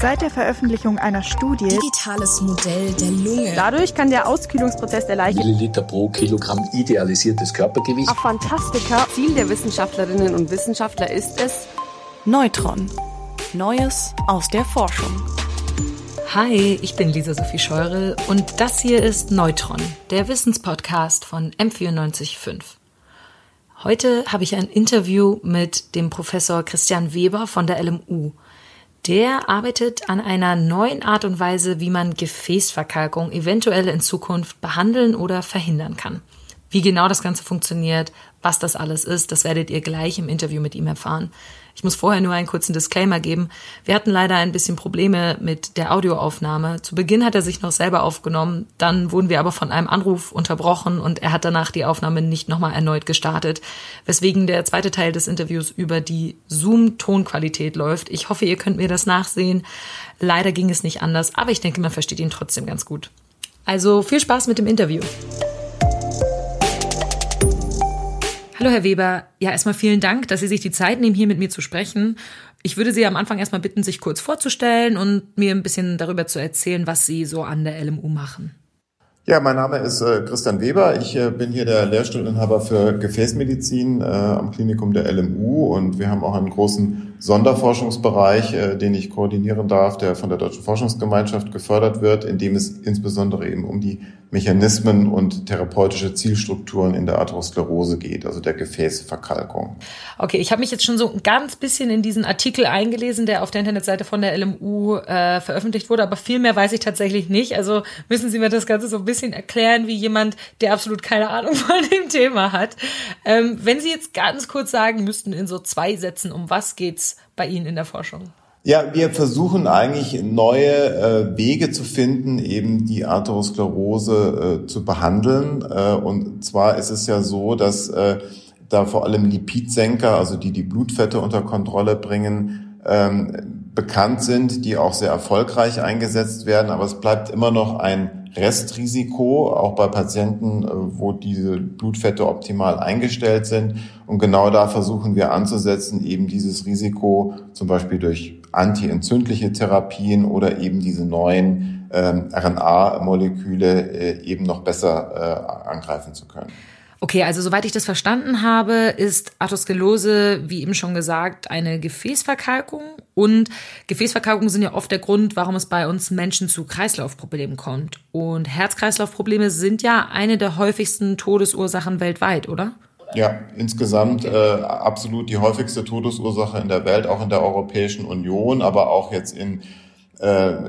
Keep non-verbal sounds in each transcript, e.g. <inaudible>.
Seit der Veröffentlichung einer Studie Digitales Modell der Lunge. Dadurch kann der Auskühlungsprozess der Leiche Milliliter pro Kilogramm idealisiertes Körpergewicht. Ach, Fantastika. Ziel der Wissenschaftlerinnen und Wissenschaftler ist es, Neutron. Neues aus der Forschung. Hi, ich bin Lisa Sophie Scheurel und das hier ist Neutron, der Wissenspodcast von M945. Heute habe ich ein Interview mit dem Professor Christian Weber von der LMU. Der arbeitet an einer neuen Art und Weise, wie man Gefäßverkalkung eventuell in Zukunft behandeln oder verhindern kann. Wie genau das Ganze funktioniert, was das alles ist, das werdet ihr gleich im Interview mit ihm erfahren. Ich muss vorher nur einen kurzen Disclaimer geben. Wir hatten leider ein bisschen Probleme mit der Audioaufnahme. Zu Beginn hat er sich noch selber aufgenommen, dann wurden wir aber von einem Anruf unterbrochen und er hat danach die Aufnahme nicht nochmal erneut gestartet, weswegen der zweite Teil des Interviews über die Zoom-Tonqualität läuft. Ich hoffe, ihr könnt mir das nachsehen. Leider ging es nicht anders, aber ich denke, man versteht ihn trotzdem ganz gut. Also viel Spaß mit dem Interview. Hallo, Herr Weber. Ja, erstmal vielen Dank, dass Sie sich die Zeit nehmen, hier mit mir zu sprechen. Ich würde Sie am Anfang erstmal bitten, sich kurz vorzustellen und mir ein bisschen darüber zu erzählen, was Sie so an der LMU machen. Ja, mein Name ist äh, Christian Weber. Ich äh, bin hier der Lehrstuhlinhaber für Gefäßmedizin äh, am Klinikum der LMU und wir haben auch einen großen Sonderforschungsbereich, äh, den ich koordinieren darf, der von der Deutschen Forschungsgemeinschaft gefördert wird, in dem es insbesondere eben um die Mechanismen und therapeutische Zielstrukturen in der Atherosklerose geht, also der Gefäßverkalkung. Okay, ich habe mich jetzt schon so ein ganz bisschen in diesen Artikel eingelesen, der auf der Internetseite von der LMU äh, veröffentlicht wurde, aber viel mehr weiß ich tatsächlich nicht. Also müssen Sie mir das Ganze so ein bisschen erklären, wie jemand, der absolut keine Ahnung von dem Thema hat. Ähm, wenn Sie jetzt ganz kurz sagen müssten in so zwei Sätzen, um was geht's bei Ihnen in der Forschung? Ja, wir versuchen eigentlich neue äh, Wege zu finden, eben die Atherosklerose äh, zu behandeln. Äh, und zwar ist es ja so, dass äh, da vor allem Lipidsenker, also die die Blutfette unter Kontrolle bringen, ähm, bekannt sind, die auch sehr erfolgreich eingesetzt werden. Aber es bleibt immer noch ein Restrisiko, auch bei Patienten, äh, wo diese Blutfette optimal eingestellt sind. Und genau da versuchen wir anzusetzen, eben dieses Risiko zum Beispiel durch antientzündliche Therapien oder eben diese neuen ähm, RNA-Moleküle äh, eben noch besser äh, angreifen zu können. Okay, also soweit ich das verstanden habe, ist Atherosklerose, wie eben schon gesagt, eine Gefäßverkalkung. Und Gefäßverkalkungen sind ja oft der Grund, warum es bei uns Menschen zu Kreislaufproblemen kommt. Und Herz-Kreislauf-Probleme sind ja eine der häufigsten Todesursachen weltweit, oder? Ja, insgesamt äh, absolut die häufigste Todesursache in der Welt, auch in der Europäischen Union, aber auch jetzt in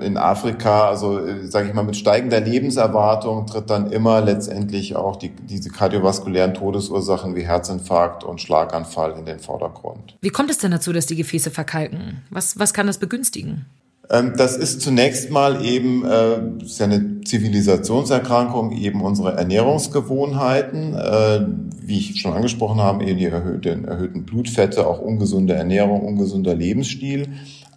in Afrika, also äh, sage ich mal, mit steigender Lebenserwartung tritt dann immer letztendlich auch die, diese kardiovaskulären Todesursachen wie Herzinfarkt und Schlaganfall in den Vordergrund. Wie kommt es denn dazu, dass die Gefäße verkalken? Was, was kann das begünstigen? Ähm, das ist zunächst mal eben äh, ist ja eine Zivilisationserkrankung, eben unsere Ernährungsgewohnheiten, äh, wie ich schon angesprochen habe, eben die erhöhten, erhöhten Blutfette, auch ungesunde Ernährung, ungesunder Lebensstil.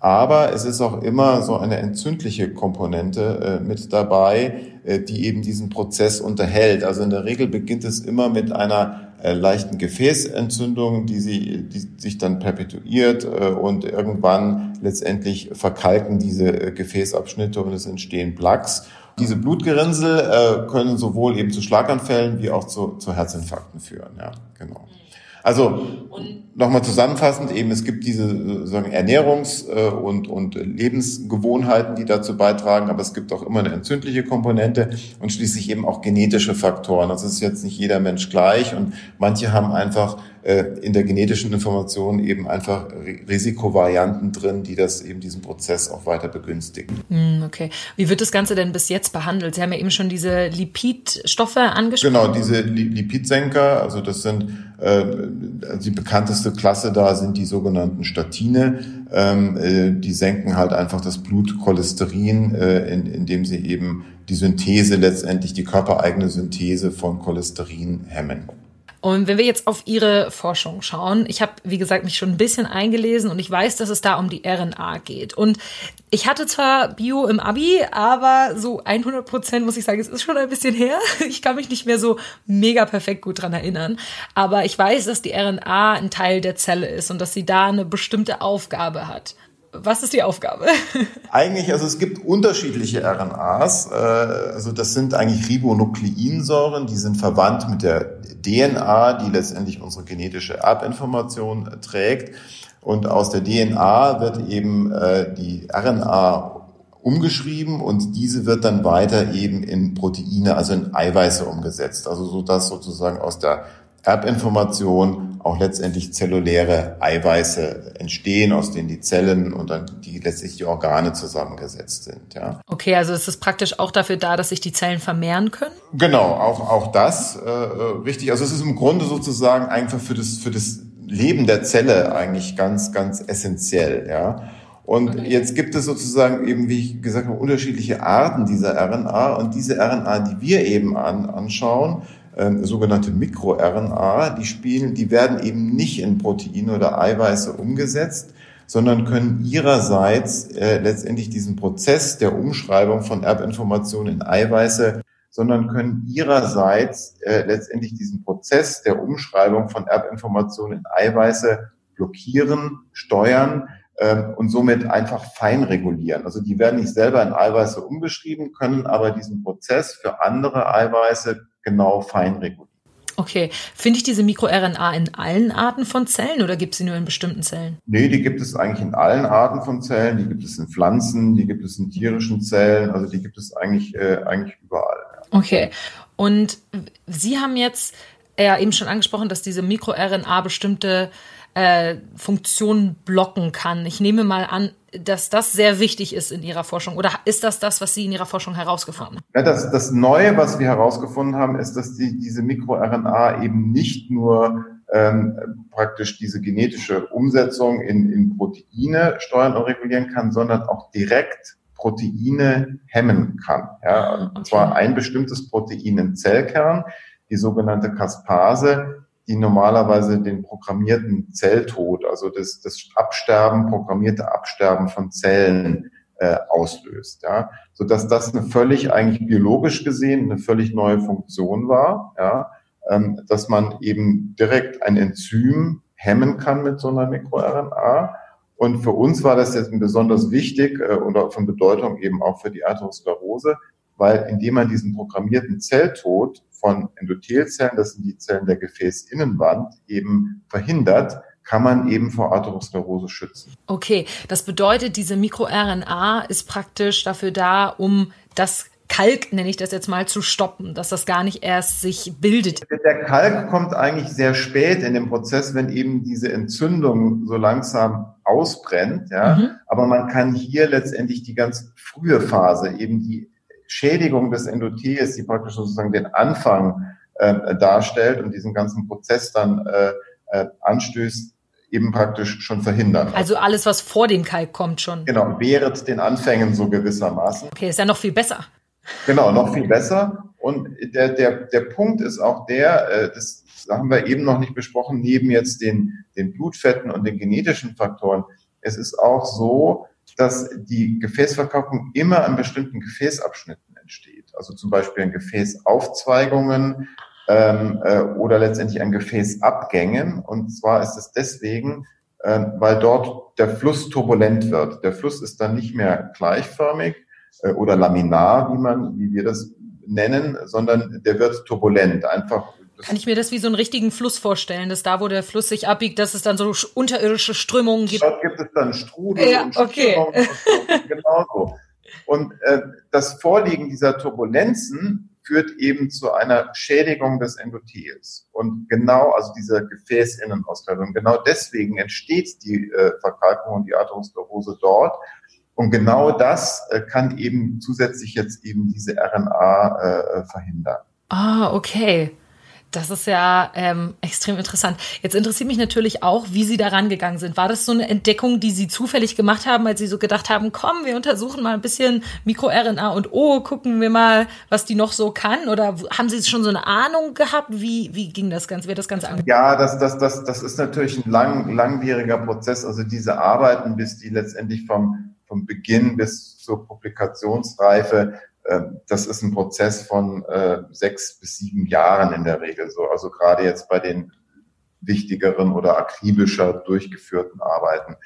Aber es ist auch immer so eine entzündliche Komponente äh, mit dabei, äh, die eben diesen Prozess unterhält. Also in der Regel beginnt es immer mit einer äh, leichten Gefäßentzündung, die, sie, die sich dann perpetuiert äh, und irgendwann letztendlich verkalken diese äh, Gefäßabschnitte und es entstehen Plaques. Diese Blutgerinnsel äh, können sowohl eben zu Schlaganfällen wie auch zu, zu Herzinfarkten führen. Ja, genau. Also nochmal zusammenfassend eben, es gibt diese sagen, Ernährungs- äh, und, und Lebensgewohnheiten, die dazu beitragen, aber es gibt auch immer eine entzündliche Komponente und schließlich eben auch genetische Faktoren. Das ist jetzt nicht jeder Mensch gleich und manche haben einfach äh, in der genetischen Information eben einfach Risikovarianten drin, die das eben diesen Prozess auch weiter begünstigen. Hm, okay. Wie wird das Ganze denn bis jetzt behandelt? Sie haben ja eben schon diese Lipidstoffe angesprochen. Genau, diese Lipidsenker, also das sind äh, die bekannteste Klasse da sind die sogenannten Statine. Ähm, äh, die senken halt einfach das Blutcholesterin, äh, in, indem sie eben die Synthese letztendlich, die körpereigene Synthese von Cholesterin hemmen. Und wenn wir jetzt auf Ihre Forschung schauen, ich habe, wie gesagt, mich schon ein bisschen eingelesen und ich weiß, dass es da um die RNA geht. Und ich hatte zwar Bio im Abi, aber so 100 Prozent muss ich sagen, es ist schon ein bisschen her. <laughs> Ich kann mich nicht mehr so mega perfekt gut dran erinnern. Aber ich weiß, dass die RNA ein Teil der Zelle ist und dass sie da eine bestimmte Aufgabe hat. Was ist die Aufgabe? <laughs> Eigentlich, also es gibt unterschiedliche RNAs. Äh, also das sind eigentlich Ribonukleinsäuren, die sind verwandt mit der DNA, die letztendlich unsere genetische Erbinformation trägt. Und aus der DNA wird eben äh, die RNA umgeschrieben und diese wird dann weiter eben in Proteine, also in Eiweiße umgesetzt. Also so dass sozusagen aus der Erbinformation auch letztendlich zelluläre Eiweiße entstehen, aus denen die Zellen und dann die letztlich die Organe zusammengesetzt sind. Ja. Okay, also ist es praktisch auch dafür da, dass sich die Zellen vermehren können? Genau, auch auch das äh, richtig. Also es ist im Grunde sozusagen einfach für das für das Leben der Zelle eigentlich ganz ganz essentiell. Ja. Und jetzt gibt es sozusagen eben, wie ich gesagt habe, unterschiedliche Arten dieser RNA. Und diese RNA, die wir eben an, anschauen, äh, sogenannte MikroRNA, die spielen, die werden eben nicht in Proteine oder Eiweiße umgesetzt, sondern können ihrerseits äh, letztendlich diesen Prozess der Umschreibung von Erbinformationen in Eiweiße, sondern können ihrerseits äh, letztendlich diesen Prozess der Umschreibung von Erbinformationen in Eiweiße blockieren, steuern ähm, und somit einfach fein regulieren. Also die werden nicht selber in Eiweiße umgeschrieben, können aber diesen Prozess für andere Eiweiße genau fein regulieren. Okay. Finde ich diese MikroRNA in allen Arten von Zellen oder gibt es sie nur in bestimmten Zellen? Nee, die gibt es eigentlich in allen Arten von Zellen. Die gibt es in Pflanzen, die gibt es in tierischen Zellen. Also die gibt es eigentlich, äh, eigentlich überall. Ja. Okay. Und Sie haben jetzt ja eben schon angesprochen, dass diese MikroRNA bestimmte äh, Funktionen blocken kann. Ich nehme mal an, dass das sehr wichtig ist in Ihrer Forschung. Oder ist das das, was Sie in Ihrer Forschung herausgefunden haben? Ja, das, das Neue, was wir herausgefunden haben, ist, dass die, diese MikroRNA eben nicht nur ähm, praktisch diese genetische Umsetzung in, in Proteine steuern und regulieren kann, sondern auch direkt Proteine hemmen kann. Ja, und okay. zwar ein bestimmtes Protein im Zellkern, die sogenannte Caspase, die normalerweise den programmierten Zelltod, also das, das Absterben, programmierte Absterben von Zellen äh, auslöst, ja, so dass das eine völlig eigentlich biologisch gesehen eine völlig neue Funktion war, ja, ähm, dass man eben direkt ein Enzym hemmen kann mit so einer MikroRNA. Und für uns war das jetzt besonders wichtig äh, oder von Bedeutung eben auch für die Arteriosklerose, weil indem man diesen programmierten Zelltod von Endothelzellen, das sind die Zellen der Gefäßinnenwand, eben verhindert, kann man eben vor Atherosklerose schützen. Okay, das bedeutet, diese MikroRNA ist praktisch dafür da, um das Kalk, nenne ich das jetzt mal, zu stoppen, dass das gar nicht erst sich bildet. Der Kalk kommt eigentlich sehr spät in den Prozess, wenn eben diese Entzündung so langsam ausbrennt. Ja. Mhm. Aber man kann hier letztendlich die ganz frühe Phase, eben die Schädigung des Endothels, die praktisch sozusagen den Anfang äh, darstellt und diesen ganzen Prozess dann äh, äh, anstößt, eben praktisch schon verhindern. Also alles, was vor dem Kalk kommt schon. Genau, während den Anfängen so gewissermaßen. Okay, ist ja noch viel besser. Genau, noch viel besser. Und der, der, der Punkt ist auch der, äh, das haben wir eben noch nicht besprochen, neben jetzt den, den Blutfetten und den genetischen Faktoren. Es ist auch so, dass die Gefäßverkalkung immer an bestimmten Gefäßabschnitten entsteht. Also zum Beispiel an Gefäßaufzweigungen ähm, äh, oder letztendlich an Gefäßabgängen. Und zwar ist es deswegen, äh, weil dort der Fluss turbulent wird. Der Fluss ist dann nicht mehr gleichförmig äh, oder laminar, wie man, wie wir das nennen, sondern der wird turbulent. Einfach kann ich mir das wie so einen richtigen Fluss vorstellen, dass da, wo der Fluss sich abbiegt, dass es dann so unterirdische Strömungen gibt? Dort gibt es dann Strudel ja, und okay. und <laughs> genauso. Und äh, das Vorliegen dieser Turbulenzen führt eben zu einer Schädigung des Endothels. Und genau, also dieser Gefäßinnenauskalkung, genau deswegen entsteht die äh, Verkalkung und die Atherosklerose dort. Und genau das äh, kann eben zusätzlich jetzt eben diese RNA äh, verhindern. Ah, okay. Das ist ja ähm, extrem interessant. Jetzt interessiert mich natürlich auch, wie Sie daran gegangen sind. War das so eine Entdeckung, die Sie zufällig gemacht haben, als Sie so gedacht haben, komm, wir untersuchen mal ein bisschen MikroRNA und oh, gucken wir mal, was die noch so kann? Oder haben Sie schon so eine Ahnung gehabt? Wie, wie ging das Ganze? Wird das Ganze angefangen? Ja, das, das, das, das ist natürlich ein lang, langwieriger Prozess. Also diese Arbeiten, bis die letztendlich vom, vom Beginn bis zur Publikationsreife das ist ein Prozess von äh, sechs bis sieben Jahren in der Regel so. Also gerade jetzt bei den wichtigeren oder akribischer durchgeführten Arbeiten.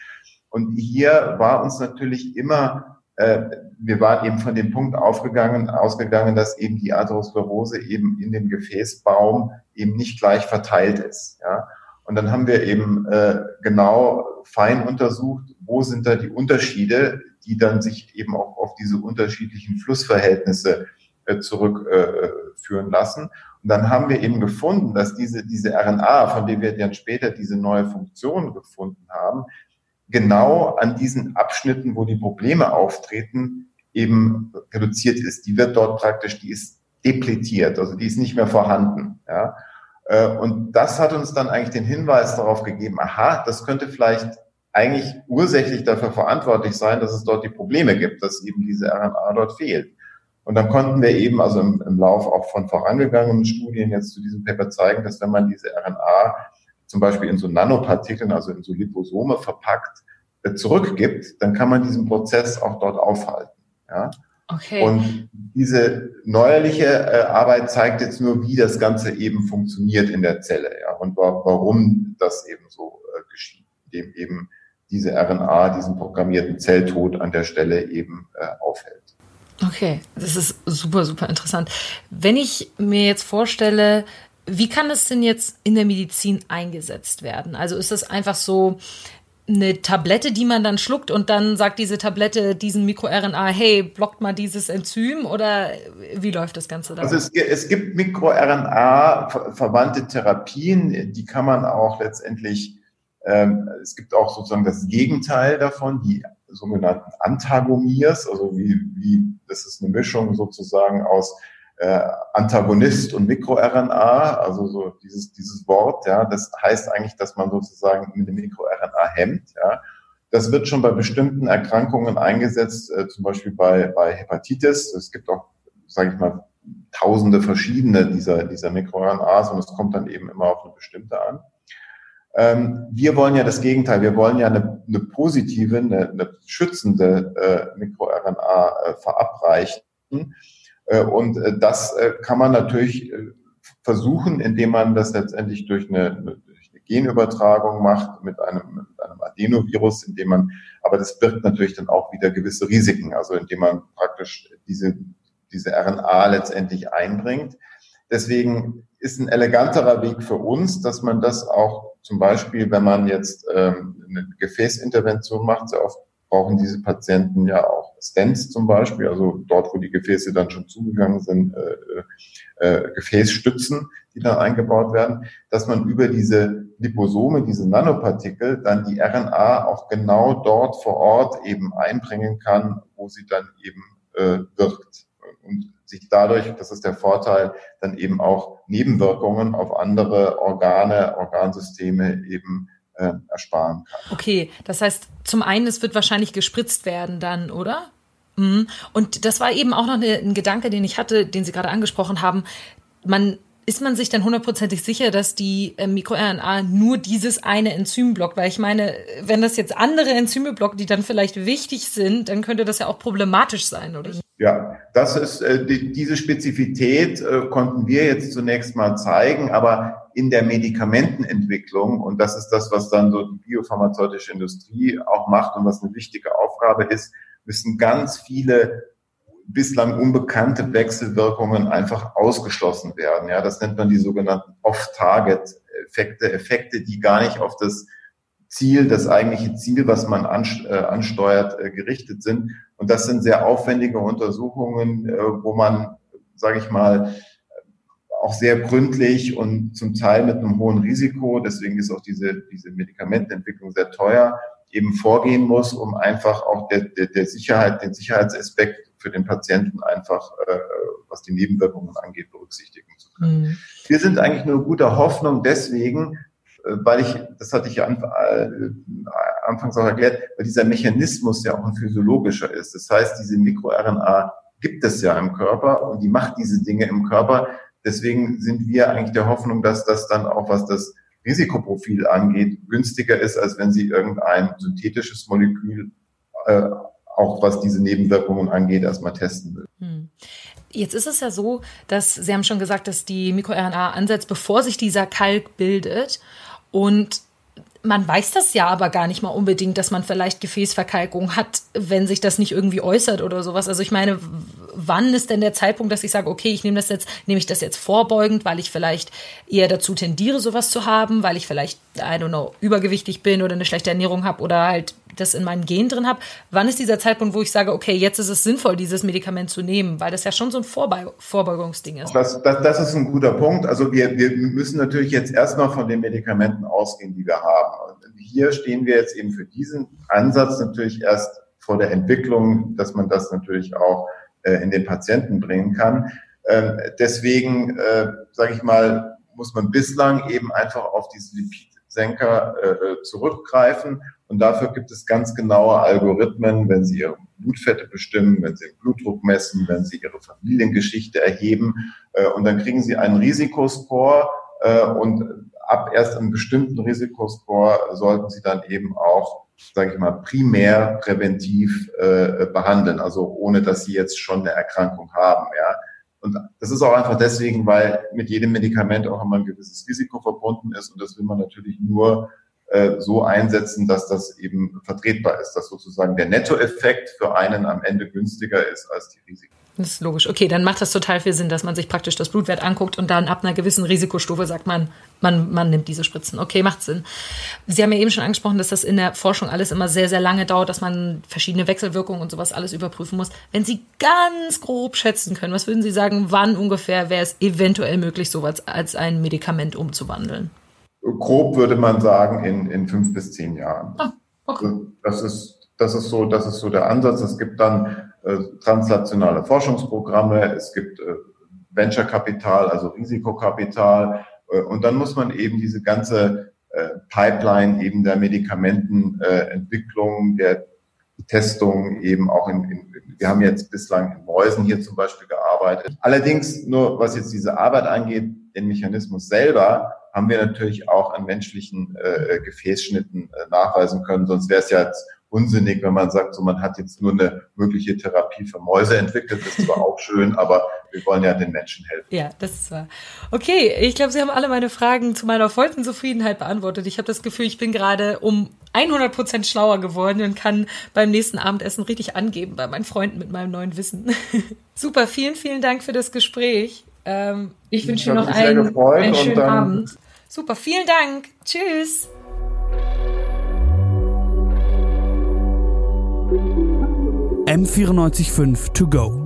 Und hier war uns natürlich immer, äh, wir waren eben von dem Punkt aufgegangen, ausgegangen, dass eben die Atherosklerose eben in dem Gefäßbaum eben nicht gleich verteilt ist. Ja? Und dann haben wir eben äh, genau fein untersucht, wo sind da die Unterschiede, die dann sich eben auch auf diese unterschiedlichen Flussverhältnisse äh, zurückführen äh, lassen. Und dann haben wir eben gefunden, dass diese, diese RNA, von der wir dann später diese neue Funktion gefunden haben, genau an diesen Abschnitten, wo die Probleme auftreten, eben reduziert ist. Die wird dort praktisch, die ist depletiert, also die ist nicht mehr vorhanden. Ja. Äh, und das hat uns dann eigentlich den Hinweis darauf gegeben, aha, das könnte vielleicht eigentlich ursächlich dafür verantwortlich sein, dass es dort die Probleme gibt, dass eben diese RNA dort fehlt. Und dann konnten wir eben, also im, im Lauf auch von vorangegangenen Studien jetzt zu diesem Paper zeigen, dass wenn man diese RNA zum Beispiel in so Nanopartikeln, also in so Liposome verpackt, äh, zurückgibt, dann kann man diesen Prozess auch dort aufhalten. Ja? Okay. Und diese neuerliche äh, Arbeit zeigt jetzt nur, wie das Ganze eben funktioniert in der Zelle, ja, und wa warum das eben so äh, geschieht, indem eben diese RNA diesen programmierten Zelltod an der Stelle eben äh, aufhält. Okay, das ist super, super interessant. Wenn ich mir jetzt vorstelle, wie kann das denn jetzt in der Medizin eingesetzt werden? Also ist das einfach so, eine Tablette, die man dann schluckt und dann sagt diese Tablette diesen MikroRNA, hey, blockt mal dieses Enzym oder wie läuft das Ganze dann? Also es, es gibt MikroRNA-verwandte Therapien, die kann man auch letztendlich, ähm, es gibt auch sozusagen das Gegenteil davon, die sogenannten Antagomiers, also wie, wie das ist eine Mischung sozusagen aus äh, Antagonist und MikroRNA, also so dieses, dieses Wort, ja, das heißt eigentlich, dass man sozusagen mit dem MikroRNA hemmt, ja. Das wird schon bei bestimmten Erkrankungen eingesetzt, äh, zum Beispiel bei, bei Hepatitis. Es gibt auch, sage ich mal, tausende verschiedene dieser, dieser MikroRNAs und es kommt dann eben immer auf eine bestimmte an. Ähm, wir wollen ja das Gegenteil. Wir wollen ja eine, eine positive, eine, eine schützende äh, MikroRNA äh, verabreichen und äh, das äh, kann man natürlich versuchen, indem man das letztendlich durch eine, durch eine Genübertragung macht mit einem, mit einem Adenovirus, indem man, aber das birgt natürlich dann auch wieder gewisse Risiken, also indem man praktisch diese, diese RNA letztendlich einbringt. Deswegen ist ein eleganterer Weg für uns, dass man das auch zum Beispiel, wenn man jetzt ähm, eine Gefäßintervention macht, sehr oft brauchen diese Patienten ja auch Stents zum Beispiel, also dort, wo die Gefäße dann schon zugegangen sind, äh, äh, Gefäßstützen, die dann eingebaut werden, dass man über diese Liposome, diese Nanopartikel, dann die RNA auch genau dort vor Ort eben einbringen kann, wo sie dann eben äh, wirkt. Und sich dadurch, das ist der Vorteil, dann eben auch Nebenwirkungen auf andere Organe, Organsysteme eben äh, ersparen kann. Okay, das heißt, zum einen, es wird wahrscheinlich gespritzt werden dann, oder? Mhm. Und das war eben auch noch eine, ein Gedanke, den ich hatte, den Sie gerade angesprochen haben. Man ist man sich dann hundertprozentig sicher, dass die äh, MikroRNA nur dieses eine Enzym blockt? Weil ich meine, wenn das jetzt andere Enzyme blockt, die dann vielleicht wichtig sind, dann könnte das ja auch problematisch sein, oder? Ja, das ist äh, die, diese Spezifität äh, konnten wir jetzt zunächst mal zeigen, aber in der Medikamentenentwicklung und das ist das, was dann so die biopharmazeutische Industrie auch macht und was eine wichtige Aufgabe ist, müssen ganz viele bislang unbekannte Wechselwirkungen einfach ausgeschlossen werden. Ja, das nennt man die sogenannten Off-Target-Effekte, Effekte, die gar nicht auf das Ziel, das eigentliche Ziel, was man äh, ansteuert, äh, gerichtet sind. Und das sind sehr aufwendige Untersuchungen, äh, wo man, sage ich mal, auch sehr gründlich und zum Teil mit einem hohen Risiko, deswegen ist auch diese, diese Medikamentenentwicklung sehr teuer, eben vorgehen muss, um einfach auch der, der, der Sicherheit, den Sicherheitsaspekt für den Patienten einfach, äh, was die Nebenwirkungen angeht, berücksichtigen zu können. Mhm. Wir sind eigentlich nur guter Hoffnung deswegen, äh, weil ich, das hatte ich ja äh, anfangs auch erklärt, weil dieser Mechanismus ja auch ein physiologischer ist. Das heißt, diese MikroRNA gibt es ja im Körper und die macht diese Dinge im Körper. Deswegen sind wir eigentlich der Hoffnung, dass das dann auch, was das Risikoprofil angeht, günstiger ist, als wenn Sie irgendein synthetisches Molekül äh, auch was diese Nebenwirkungen angeht, erstmal testen will. Hm. Jetzt ist es ja so, dass Sie haben schon gesagt, dass die MikroRNA ansetzt, bevor sich dieser Kalk bildet. Und man weiß das ja aber gar nicht mal unbedingt, dass man vielleicht Gefäßverkalkung hat, wenn sich das nicht irgendwie äußert oder sowas. Also ich meine, wann ist denn der Zeitpunkt, dass ich sage, okay, ich nehme das jetzt, nehme ich das jetzt vorbeugend, weil ich vielleicht eher dazu tendiere, sowas zu haben, weil ich vielleicht, I don't know, übergewichtig bin oder eine schlechte Ernährung habe oder halt das in meinem Gen drin habe. Wann ist dieser Zeitpunkt, wo ich sage, okay, jetzt ist es sinnvoll, dieses Medikament zu nehmen, weil das ja schon so ein Vorbe Vorbeugungsding ist. Das, das, das ist ein guter Punkt. Also wir, wir müssen natürlich jetzt erstmal von den Medikamenten ausgehen, die wir haben. Und hier stehen wir jetzt eben für diesen Ansatz natürlich erst vor der Entwicklung, dass man das natürlich auch äh, in den Patienten bringen kann. Ähm, deswegen, äh, sage ich mal, muss man bislang eben einfach auf diese Lipidsenker äh, zurückgreifen. Und dafür gibt es ganz genaue Algorithmen, wenn Sie Ihre Blutfette bestimmen, wenn Sie den Blutdruck messen, wenn Sie Ihre Familiengeschichte erheben. Äh, und dann kriegen Sie einen Risikoscore. Äh, und ab erst einem bestimmten Risikoscore sollten Sie dann eben auch sage ich mal, primär präventiv äh, behandeln, also ohne dass sie jetzt schon eine Erkrankung haben. Ja. Und das ist auch einfach deswegen, weil mit jedem Medikament auch immer ein gewisses Risiko verbunden ist und das will man natürlich nur äh, so einsetzen, dass das eben vertretbar ist, dass sozusagen der Nettoeffekt für einen am Ende günstiger ist als die Risiken. Das ist logisch. Okay, dann macht das total viel Sinn, dass man sich praktisch das Blutwert anguckt und dann ab einer gewissen Risikostufe sagt man, man, man nimmt diese Spritzen. Okay, macht Sinn. Sie haben ja eben schon angesprochen, dass das in der Forschung alles immer sehr, sehr lange dauert, dass man verschiedene Wechselwirkungen und sowas alles überprüfen muss. Wenn Sie ganz grob schätzen können, was würden Sie sagen, wann ungefähr wäre es eventuell möglich, sowas als ein Medikament umzuwandeln? Grob würde man sagen, in, in fünf bis zehn Jahren. Ah, okay. Das ist, das ist so, das ist so der Ansatz. Es gibt dann äh, translationale Forschungsprogramme, es gibt äh, Venture-Kapital, also Risikokapital. Äh, und dann muss man eben diese ganze äh, Pipeline eben der Medikamentenentwicklung, der Testung eben auch in, in, wir haben jetzt bislang in Mäusen hier zum Beispiel gearbeitet. Allerdings nur, was jetzt diese Arbeit angeht, den Mechanismus selber, haben wir natürlich auch an menschlichen äh, Gefäßschnitten äh, nachweisen können. Sonst wäre es ja jetzt unsinnig, wenn man sagt, so man hat jetzt nur eine mögliche Therapie für Mäuse entwickelt. Das ist zwar auch schön, aber wir wollen ja den Menschen helfen. Ja, das ist wahr. Okay, ich glaube, Sie haben alle meine Fragen zu meiner vollsten Zufriedenheit beantwortet. Ich habe das Gefühl, ich bin gerade um 100 Prozent schlauer geworden und kann beim nächsten Abendessen richtig angeben bei meinen Freunden mit meinem neuen Wissen. <laughs> Super, vielen, vielen Dank für das Gespräch. Ähm, ich wünsche Ihnen noch einen, einen schönen Abend. Super, vielen Dank. Tschüss. M945 To Go